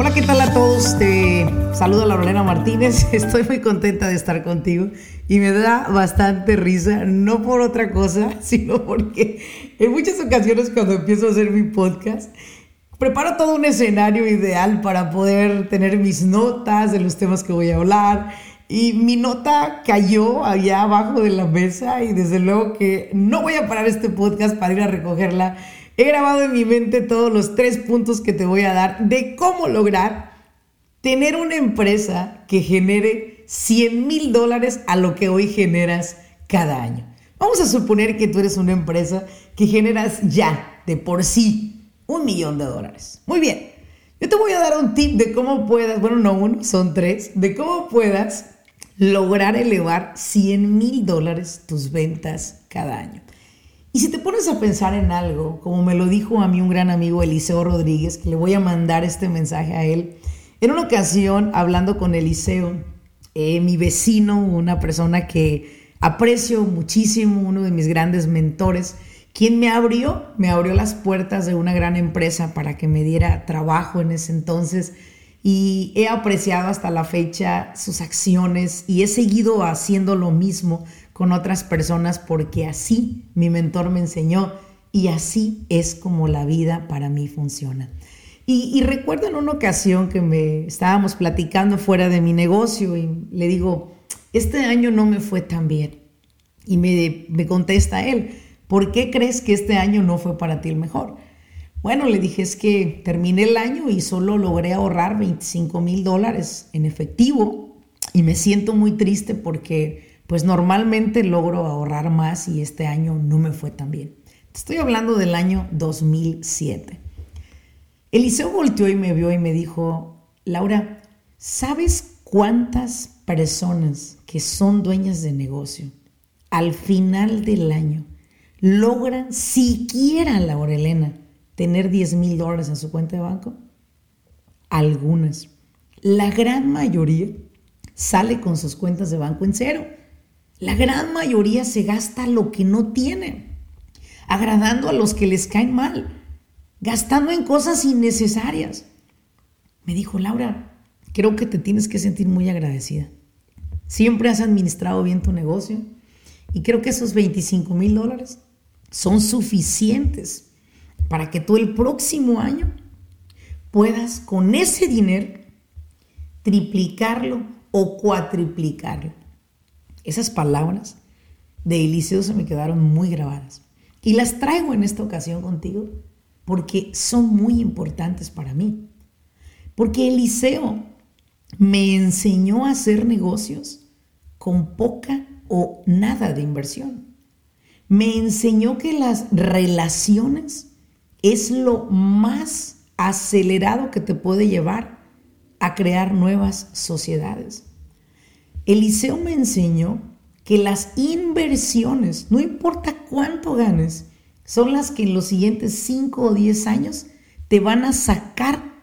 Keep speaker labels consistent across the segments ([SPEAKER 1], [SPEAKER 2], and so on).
[SPEAKER 1] Hola, ¿qué tal a todos? Te saluda Laurelena Martínez. Estoy muy contenta de estar contigo y me da bastante risa, no por otra cosa, sino porque en muchas ocasiones cuando empiezo a hacer mi podcast, preparo todo un escenario ideal para poder tener mis notas de los temas que voy a hablar. Y mi nota cayó allá abajo de la mesa y desde luego que no voy a parar este podcast para ir a recogerla He grabado en mi mente todos los tres puntos que te voy a dar de cómo lograr tener una empresa que genere 100 mil dólares a lo que hoy generas cada año. Vamos a suponer que tú eres una empresa que generas ya de por sí un millón de dólares. Muy bien, yo te voy a dar un tip de cómo puedas, bueno, no uno, son tres, de cómo puedas lograr elevar 100 mil dólares tus ventas cada año. Y si te pones a pensar en algo, como me lo dijo a mí un gran amigo Eliseo Rodríguez, que le voy a mandar este mensaje a él, en una ocasión hablando con Eliseo, eh, mi vecino, una persona que aprecio muchísimo, uno de mis grandes mentores, quien me abrió, me abrió las puertas de una gran empresa para que me diera trabajo en ese entonces. Y he apreciado hasta la fecha sus acciones y he seguido haciendo lo mismo con otras personas porque así mi mentor me enseñó y así es como la vida para mí funciona. Y, recuerdo en una ocasión que me estábamos platicando fuera de mi negocio y le digo, este año no me fue tan bien. Y me, me contesta él, ¿por qué crees que este año no fue para ti el mejor? Bueno, le dije, es que terminé el año y solo logré ahorrar 25 mil dólares en efectivo y me siento muy triste porque pues normalmente logro ahorrar más y este año no me fue tan bien. Estoy hablando del año 2007. Eliseo volteó y me vio y me dijo, Laura, ¿sabes cuántas personas que son dueñas de negocio al final del año logran siquiera, Laura Elena, tener 10 mil dólares en su cuenta de banco? Algunas. La gran mayoría sale con sus cuentas de banco en cero. La gran mayoría se gasta lo que no tienen, agradando a los que les caen mal, gastando en cosas innecesarias. Me dijo, Laura, creo que te tienes que sentir muy agradecida. Siempre has administrado bien tu negocio y creo que esos 25 mil dólares son suficientes para que tú el próximo año puedas con ese dinero triplicarlo o cuatriplicarlo. Esas palabras de Eliseo se me quedaron muy grabadas. Y las traigo en esta ocasión contigo porque son muy importantes para mí. Porque Eliseo me enseñó a hacer negocios con poca o nada de inversión. Me enseñó que las relaciones es lo más acelerado que te puede llevar a crear nuevas sociedades. Eliseo me enseñó que las inversiones, no importa cuánto ganes, son las que en los siguientes 5 o 10 años te van a sacar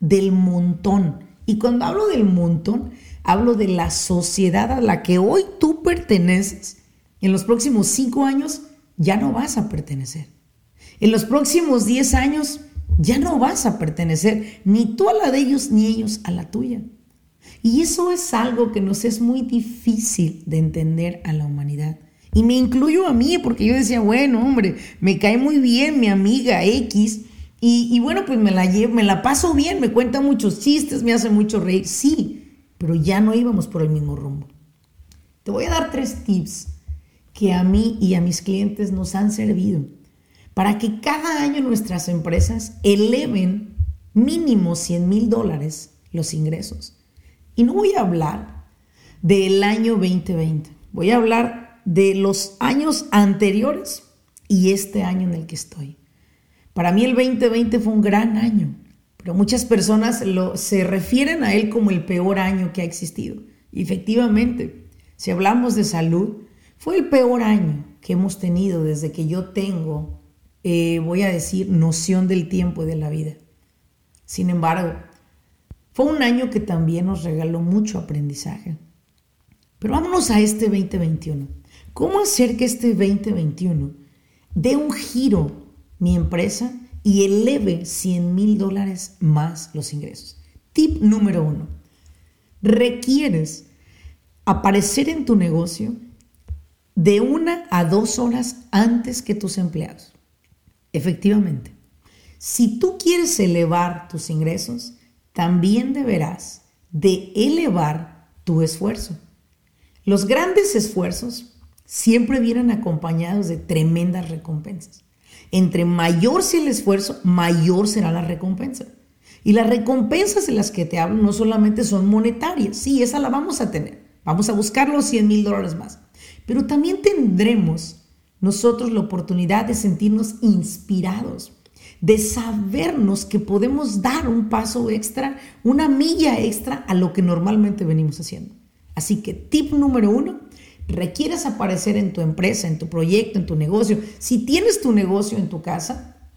[SPEAKER 1] del montón. Y cuando hablo del montón, hablo de la sociedad a la que hoy tú perteneces. En los próximos 5 años ya no vas a pertenecer. En los próximos 10 años ya no vas a pertenecer, ni tú a la de ellos, ni ellos a la tuya. Y eso es algo que nos es muy difícil de entender a la humanidad. Y me incluyo a mí, porque yo decía, bueno, hombre, me cae muy bien mi amiga X. Y, bueno, pues me la, llevo, me la paso bien, me cuenta muchos chistes, me hace mucho reír. Sí, pero ya no íbamos por el mismo rumbo. Te voy a dar tres tips que a mí y a mis clientes nos han servido para que cada año nuestras empresas eleven mínimo 100 mil dólares los ingresos. Y no voy a hablar del año 2020, voy a hablar de los años anteriores y este año en el que estoy. Para mí el 2020 fue un gran año, Pero muchas personas se refieren a él como el peor año que ha existido. Y efectivamente, si hablamos de salud, fue el peor año que hemos tenido desde que yo tengo, eh, voy a decir, noción del tiempo y de la vida. Sin embargo, fue un año que también nos regaló mucho aprendizaje. Pero vámonos a este 2021. ¿Cómo hacer que este 2021 dé un giro mi empresa y eleve 100 mil dólares más los ingresos? Tip número uno. Requieres aparecer en tu negocio de una a dos horas antes que tus empleados. Efectivamente, si tú quieres elevar tus ingresos, también deberás de elevar tu esfuerzo. Los grandes esfuerzos siempre vienen acompañados de tremendas recompensas. Entre mayor sea el esfuerzo, mayor será la recompensa. Y las recompensas de las que te hablo no solamente son monetarias, sí, esa la vamos a tener. Vamos a buscar los 100 mil dólares más. Pero también tendremos nosotros la oportunidad de sentirnos inspirados, de sabernos que podemos dar un paso extra, una milla extra a lo que normalmente venimos haciendo. Así que tip número uno, requieres aparecer en tu empresa, en tu proyecto, en tu negocio. Si tienes tu negocio en tu casa,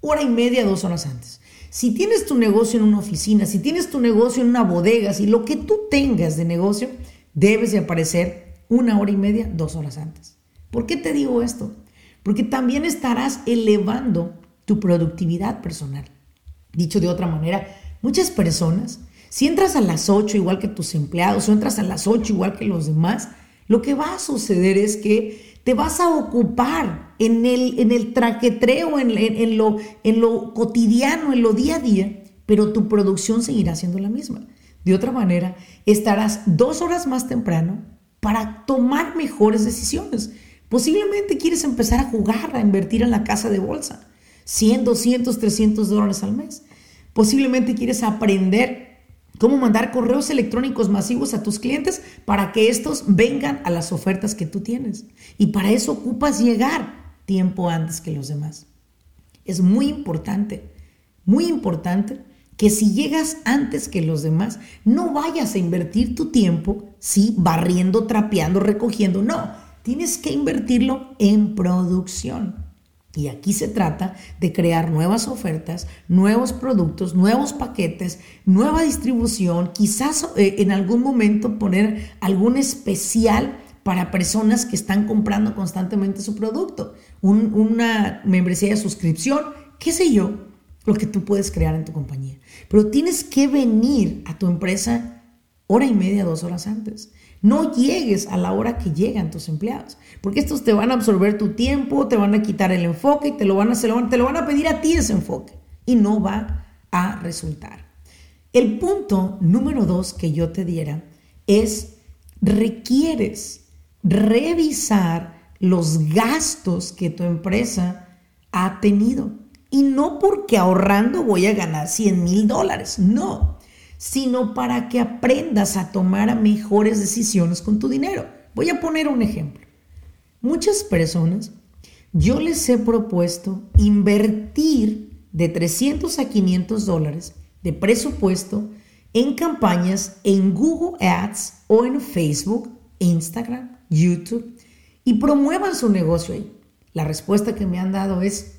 [SPEAKER 1] hora y media, dos horas antes. Si tienes tu negocio en una oficina, si tienes tu negocio en una bodega, si lo que tú tengas de negocio, debes de aparecer una hora y media, dos horas antes. ¿Por qué te digo esto? Porque también estarás elevando tu productividad personal. Dicho de otra manera, muchas personas, si entras a las 8 igual que tus empleados o entras a las 8 igual que los demás, lo que va a suceder es que te vas a ocupar en el, en el traquetreo, en, en, lo, en lo cotidiano, en lo día a día, pero tu producción seguirá siendo la misma. De otra manera, estarás dos horas más temprano para tomar mejores decisiones. Posiblemente quieres empezar a jugar, a invertir en la casa de bolsa, 100, 200, 300 dólares al mes. Posiblemente quieres aprender cómo mandar correos electrónicos masivos a tus clientes para que estos vengan a las ofertas que tú tienes. Y para eso ocupas llegar tiempo antes que los demás. Es muy importante, muy importante que si llegas antes que los demás, no vayas a invertir tu tiempo, sí, barriendo, trapeando, recogiendo, no, tienes que invertirlo en producción. Y aquí se trata de crear nuevas ofertas, nuevos productos, nuevos paquetes, nueva distribución, quizás eh, en algún momento poner algún especial para personas que están comprando constantemente su producto, una membresía de suscripción, qué sé yo, lo que tú puedes crear en tu compañía. Pero tienes que venir a tu empresa hora y media, dos horas antes. No llegues a la hora que llegan tus empleados, porque estos te van a absorber tu tiempo, te van a quitar el enfoque y te lo van a, te lo van a pedir a ti ese enfoque y no va a resultar. El punto número dos que yo te diera es requieres revisar los gastos que tu empresa ha tenido. Y no porque ahorrando voy a ganar 100 mil dólares, no, sino para que aprendas a tomar mejores decisiones con tu dinero. Voy a poner un ejemplo. Muchas personas, yo les he propuesto invertir de 300 a 500 dólares de presupuesto en campañas en Google Ads o en Facebook, Instagram, YouTube y promuevan su negocio ahí. La respuesta que me han dado es,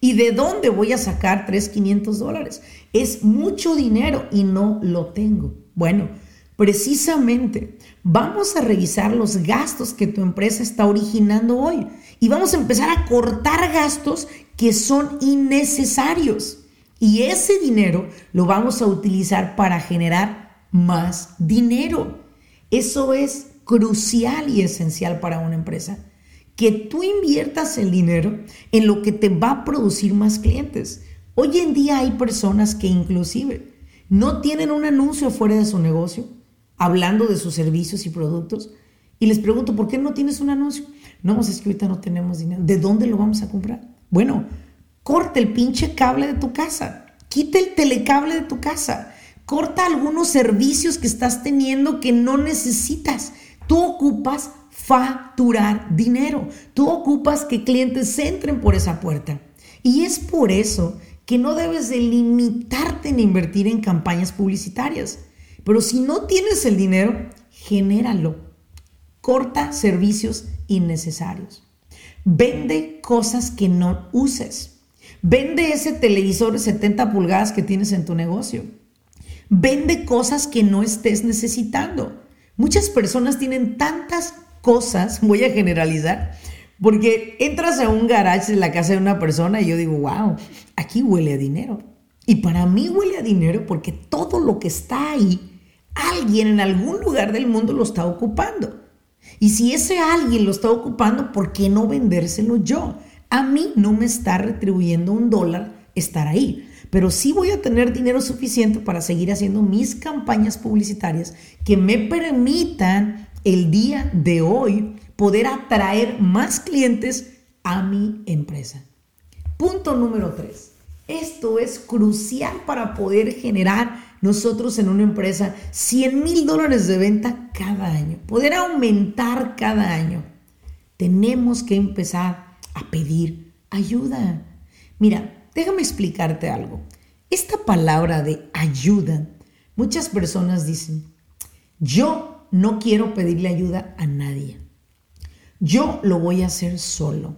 [SPEAKER 1] ¿Y de dónde voy a sacar 3,500 dólares? Es mucho dinero y no lo tengo. Bueno, precisamente vamos a revisar los gastos que tu empresa está originando hoy y vamos a empezar a cortar gastos que son innecesarios. Y ese dinero lo vamos a utilizar para generar más dinero. Eso es crucial y esencial para una empresa que tú inviertas el dinero en lo que te va a producir más clientes. Hoy en día hay personas que inclusive no tienen un anuncio fuera de su negocio hablando de sus servicios y productos y les pregunto, ¿por qué no tienes un anuncio? No, pues es que ahorita no tenemos dinero. ¿De dónde lo vamos a comprar? Bueno, corta el pinche cable de tu casa, quita el telecable de tu casa, corta algunos servicios que estás teniendo que no necesitas. Tú ocupas facturar dinero. Tú ocupas que clientes entren por esa puerta. Y es por eso que no debes de limitarte en invertir en campañas publicitarias. Pero si no tienes el dinero, genéralo. Corta servicios innecesarios. Vende cosas que no uses. Vende ese televisor de 70 pulgadas que tienes en tu negocio. Vende cosas que no estés necesitando. Muchas personas tienen tantas cosas, voy a generalizar, porque entras a un garage de la casa de una persona y yo digo, wow, aquí huele a dinero. Y para mí huele a dinero porque todo lo que está ahí, alguien en algún lugar del mundo lo está ocupando. Y si ese alguien lo está ocupando, ¿por qué no vendérselo yo? A mí no me está retribuyendo un dólar estar ahí, pero sí voy a tener dinero suficiente para seguir haciendo mis campañas publicitarias que me permitan el día de hoy poder atraer más clientes a mi empresa. Punto número tres. Esto es crucial para poder generar nosotros en una empresa 100 mil dólares de venta cada año, poder aumentar cada año. Tenemos que empezar a pedir ayuda. Mira, déjame explicarte algo. Esta palabra de ayuda, muchas personas dicen, yo no quiero pedirle ayuda a nadie. Yo lo voy a hacer solo.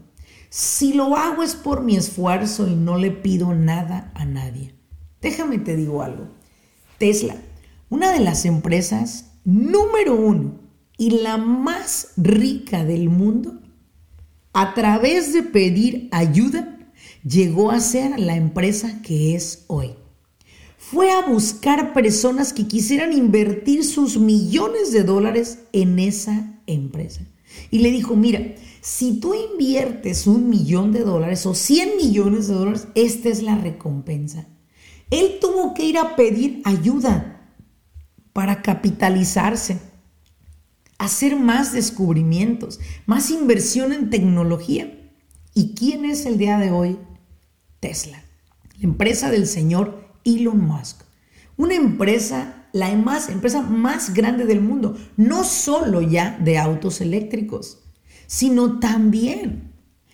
[SPEAKER 1] Si lo hago es por mi esfuerzo y no le pido nada a nadie. Déjame te digo algo. Tesla, una de las empresas número uno y la más rica del mundo, a través de pedir ayuda, llegó a ser la empresa que es hoy. Fue a buscar personas que quisieran invertir sus millones de dólares en esa empresa. Y le dijo, mira, si tú inviertes un millón de dólares o 100 millones de dólares, esta es la recompensa. Él tuvo que ir a pedir ayuda para capitalizarse, hacer más descubrimientos, más inversión en tecnología. ¿Y quién es el día de hoy? Tesla, la empresa del señor Elon Musk. Una empresa la más, empresa más grande del mundo, no solo ya de autos eléctricos, sino también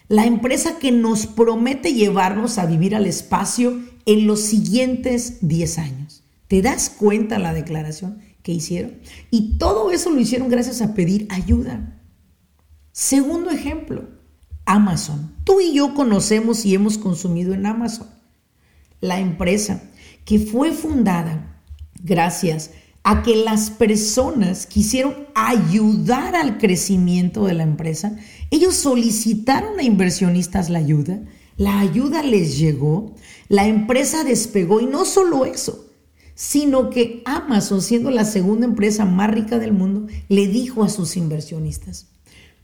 [SPEAKER 1] la empresa que nos promete llevarnos a vivir al espacio en los siguientes 10 años. ¿Te das cuenta la declaración que hicieron? Y todo eso lo hicieron gracias a pedir ayuda. Segundo ejemplo, Amazon. Tú y yo conocemos y hemos consumido en Amazon. La empresa que fue fundada gracias a que las personas quisieron ayudar al crecimiento de la empresa, ellos solicitaron a inversionistas la ayuda, la ayuda les llegó, la empresa despegó y no solo eso, sino que Amazon, siendo la segunda empresa más rica del mundo, le dijo a sus inversionistas,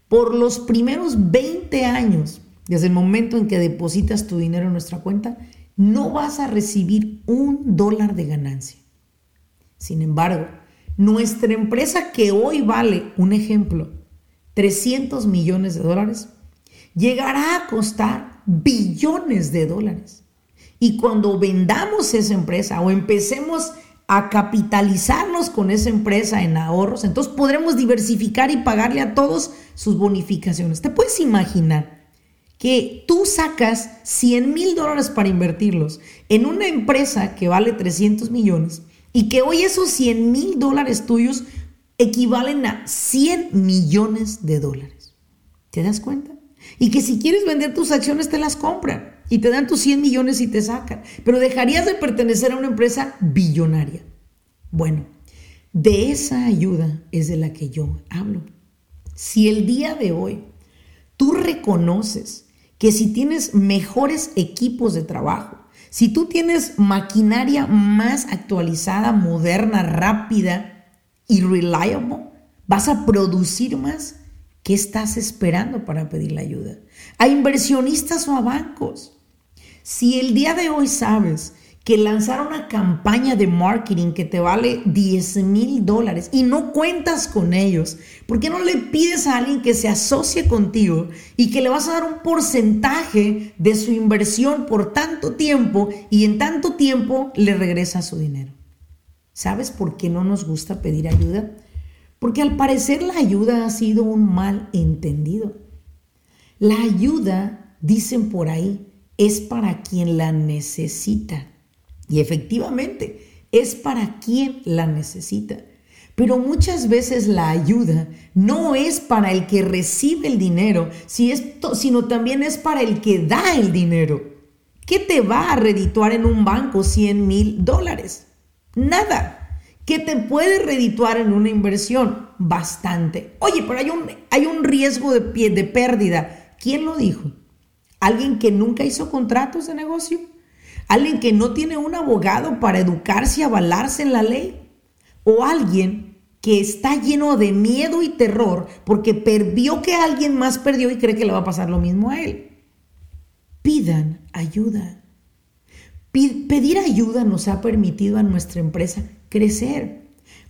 [SPEAKER 1] por los primeros 20 años, desde el momento en que depositas tu dinero en nuestra cuenta, no vas a recibir un dólar de ganancia. Sin embargo, nuestra empresa que hoy vale, un ejemplo, 300 millones de dólares, llegará a costar billones de dólares. Y cuando vendamos esa empresa o empecemos a capitalizarnos con esa empresa en ahorros, entonces podremos diversificar y pagarle a todos sus bonificaciones. ¿Te puedes imaginar que tú sacas 100 mil dólares para invertirlos en una empresa que vale 300 millones y que hoy esos 100 mil dólares tuyos equivalen a 100 millones de dólares. ¿Te das cuenta? Y que si quieres vender tus acciones te las compran y te dan tus 100 millones y te sacan. Pero dejarías de pertenecer a una empresa billonaria. Bueno, de esa ayuda es de la que yo hablo. Si el día de hoy tú reconoces que si tienes mejores equipos de trabajo, si tú tienes maquinaria más actualizada, moderna, rápida y reliable, vas a producir más. ¿Qué estás esperando para pedir la ayuda? A inversionistas o a bancos. Si el día de hoy sabes que lanzar una campaña de marketing que te vale 10 mil dólares y no cuentas con ellos, ¿por qué no le pides a alguien que se asocie contigo y que le vas a dar un porcentaje de su inversión por tanto tiempo y en tanto tiempo le regresa su dinero? ¿Sabes por qué no nos gusta pedir ayuda? Porque al parecer la ayuda ha sido un mal entendido. La ayuda, dicen por ahí, es para quien la necesita. Y efectivamente, es para quien la necesita. Pero muchas veces la ayuda no es para el que recibe el dinero, sino también es para el que da el dinero. ¿Qué te va a redituar en un banco 100 mil dólares? Nada. ¿Qué te puede redituar en una inversión? Bastante. Oye, pero hay un, hay un riesgo de, de pérdida. ¿Quién lo dijo? ¿Alguien que nunca hizo contratos de negocio? ¿Alguien que no tiene un abogado para educarse y avalarse en la ley? o alguien que está lleno de miedo y terror porque perdió que alguien más perdió y cree que le va a pasar lo mismo a él. Pidan ayuda. Pedir ayuda nos ha permitido a nuestra empresa crecer.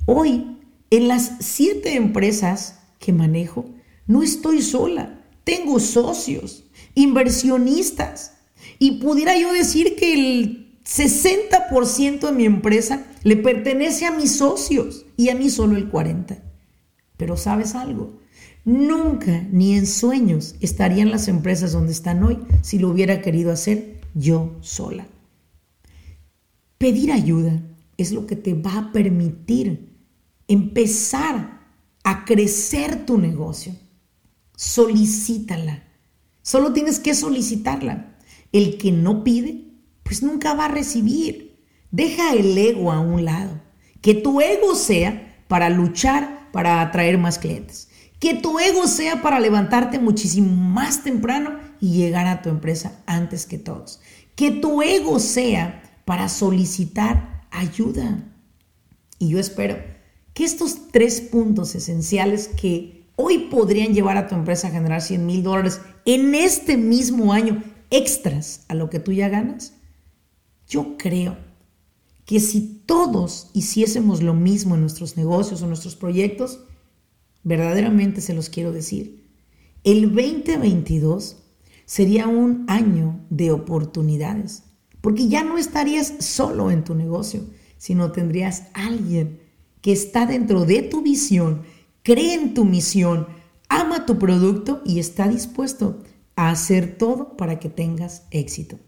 [SPEAKER 1] Hoy, en las siete empresas que manejo, no estoy sola. Tengo socios, inversionistas. Y pudiera yo decir que el 60% de mi empresa le pertenece a mis socios y a mí solo el 40%. Pero sabes algo, nunca ni en sueños estarían las empresas donde están hoy si lo hubiera querido hacer yo sola. Pedir ayuda es lo que te va a permitir empezar a crecer tu negocio. Solicítala. Solo tienes que solicitarla. El que no pide, pues nunca va a recibir. Deja el ego a un lado. Que tu ego sea para luchar para atraer más clientes. Que tu ego sea para levantarte muchísimo más temprano y llegar a tu empresa antes que todos. Que tu ego sea para solicitar ayuda. Y yo espero que estos tres puntos esenciales que hoy podrían llevar a tu empresa a generar 100 mil dólares en este mismo año extras a lo que tú ya ganas, yo creo que si todos hiciésemos lo mismo en nuestros negocios o nuestros proyectos, verdaderamente se los quiero decir, el 2022 sería un año de oportunidades, porque ya no estarías solo en tu negocio, sino tendrías alguien que está dentro de tu visión, cree en tu misión, ama tu producto y está dispuesto a hacer todo para que tengas éxito.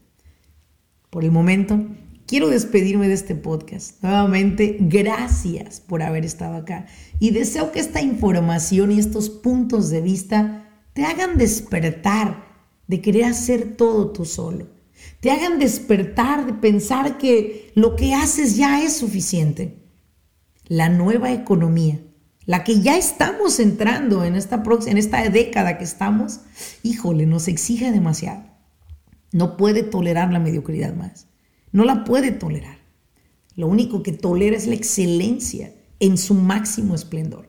[SPEAKER 1] Por el momento, quiero despedirme de este podcast. Nuevamente, gracias por haber estado acá. Y deseo que esta información y estos puntos de vista te hagan despertar de querer hacer todo tú solo. Te hagan despertar de pensar que lo que haces ya es suficiente. La nueva economía, la que ya estamos entrando en esta, en esta década que estamos, híjole, nos exige demasiado. No puede tolerar la mediocridad más. No la puede tolerar. Lo único que tolera es la excelencia en su máximo esplendor.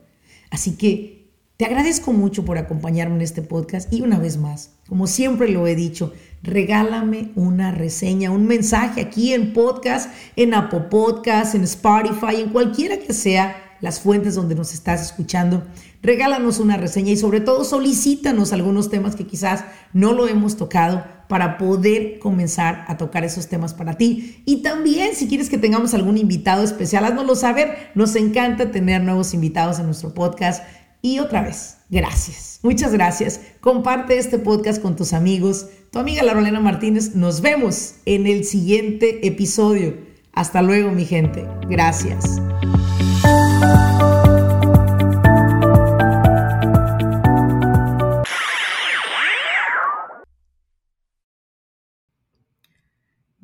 [SPEAKER 1] Así que te agradezco mucho por acompañarme en este podcast y una vez más, como siempre lo he dicho, regálame una reseña, un mensaje aquí en podcast, en Apple Podcast, en Spotify, en cualquiera que sea las fuentes donde nos estás escuchando. Regálanos una reseña y sobre todo solicítanos algunos temas que quizás no lo hemos tocado para poder comenzar a tocar esos temas para ti. Y también si quieres que tengamos algún invitado especial, haznoslo saber. Nos encanta tener nuevos invitados en nuestro podcast. Y otra vez, gracias. Muchas gracias. Comparte este podcast con tus amigos. Tu amiga Larolena Martínez. Nos vemos en el siguiente episodio. Hasta luego, mi gente. Gracias.